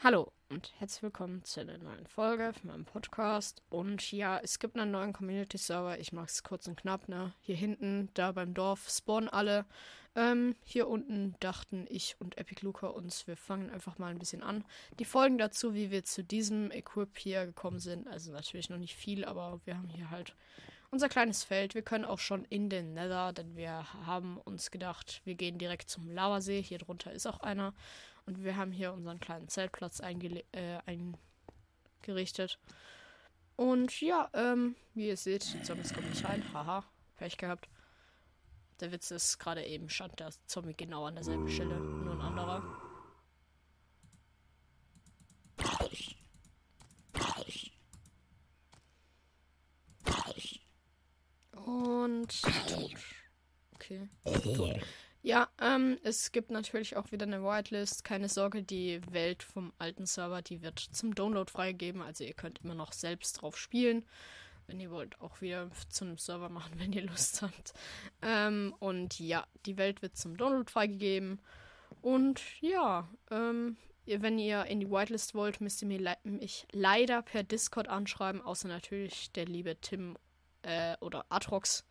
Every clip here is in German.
Hallo und herzlich willkommen zu einer neuen Folge von meinem Podcast. Und ja, es gibt einen neuen Community-Server. Ich mache es kurz und knapp, ne? Hier hinten, da beim Dorf, spawnen alle. Ähm, hier unten dachten ich und Epic Luca uns, wir fangen einfach mal ein bisschen an. Die Folgen dazu, wie wir zu diesem Equip hier gekommen sind, also natürlich noch nicht viel, aber wir haben hier halt unser kleines Feld. Wir können auch schon in den Nether, denn wir haben uns gedacht, wir gehen direkt zum Lavasee. Hier drunter ist auch einer. Und wir haben hier unseren kleinen Zeltplatz äh, eingerichtet. Und ja, ähm, wie ihr seht, die Zombies kommen nicht rein. Haha, Pech gehabt. Der Witz ist, gerade eben stand der Zombie genau an derselben Stelle, nur ein anderer. Und tot. Okay. Tot. Ja, ähm, es gibt natürlich auch wieder eine Whitelist. Keine Sorge, die Welt vom alten Server, die wird zum Download freigegeben. Also ihr könnt immer noch selbst drauf spielen. Wenn ihr wollt, auch wieder zu einem Server machen, wenn ihr Lust habt. Ähm, und ja, die Welt wird zum Download freigegeben. Und ja, ähm, wenn ihr in die Whitelist wollt, müsst ihr mir le mich leider per Discord anschreiben, außer natürlich der liebe Tim äh, oder Atrox.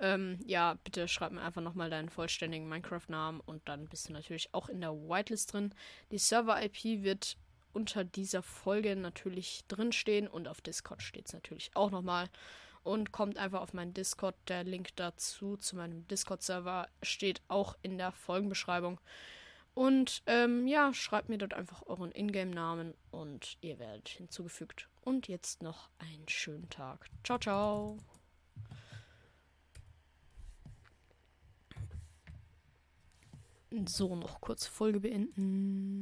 Ähm, ja, bitte schreib mir einfach nochmal deinen vollständigen Minecraft-Namen und dann bist du natürlich auch in der Whitelist drin. Die Server-IP wird unter dieser Folge natürlich drinstehen und auf Discord steht es natürlich auch nochmal. Und kommt einfach auf meinen Discord. Der Link dazu zu meinem Discord-Server steht auch in der Folgenbeschreibung. Und ähm, ja, schreibt mir dort einfach euren Ingame-Namen und ihr werdet hinzugefügt. Und jetzt noch einen schönen Tag. Ciao, ciao. So, noch kurz Folge beenden.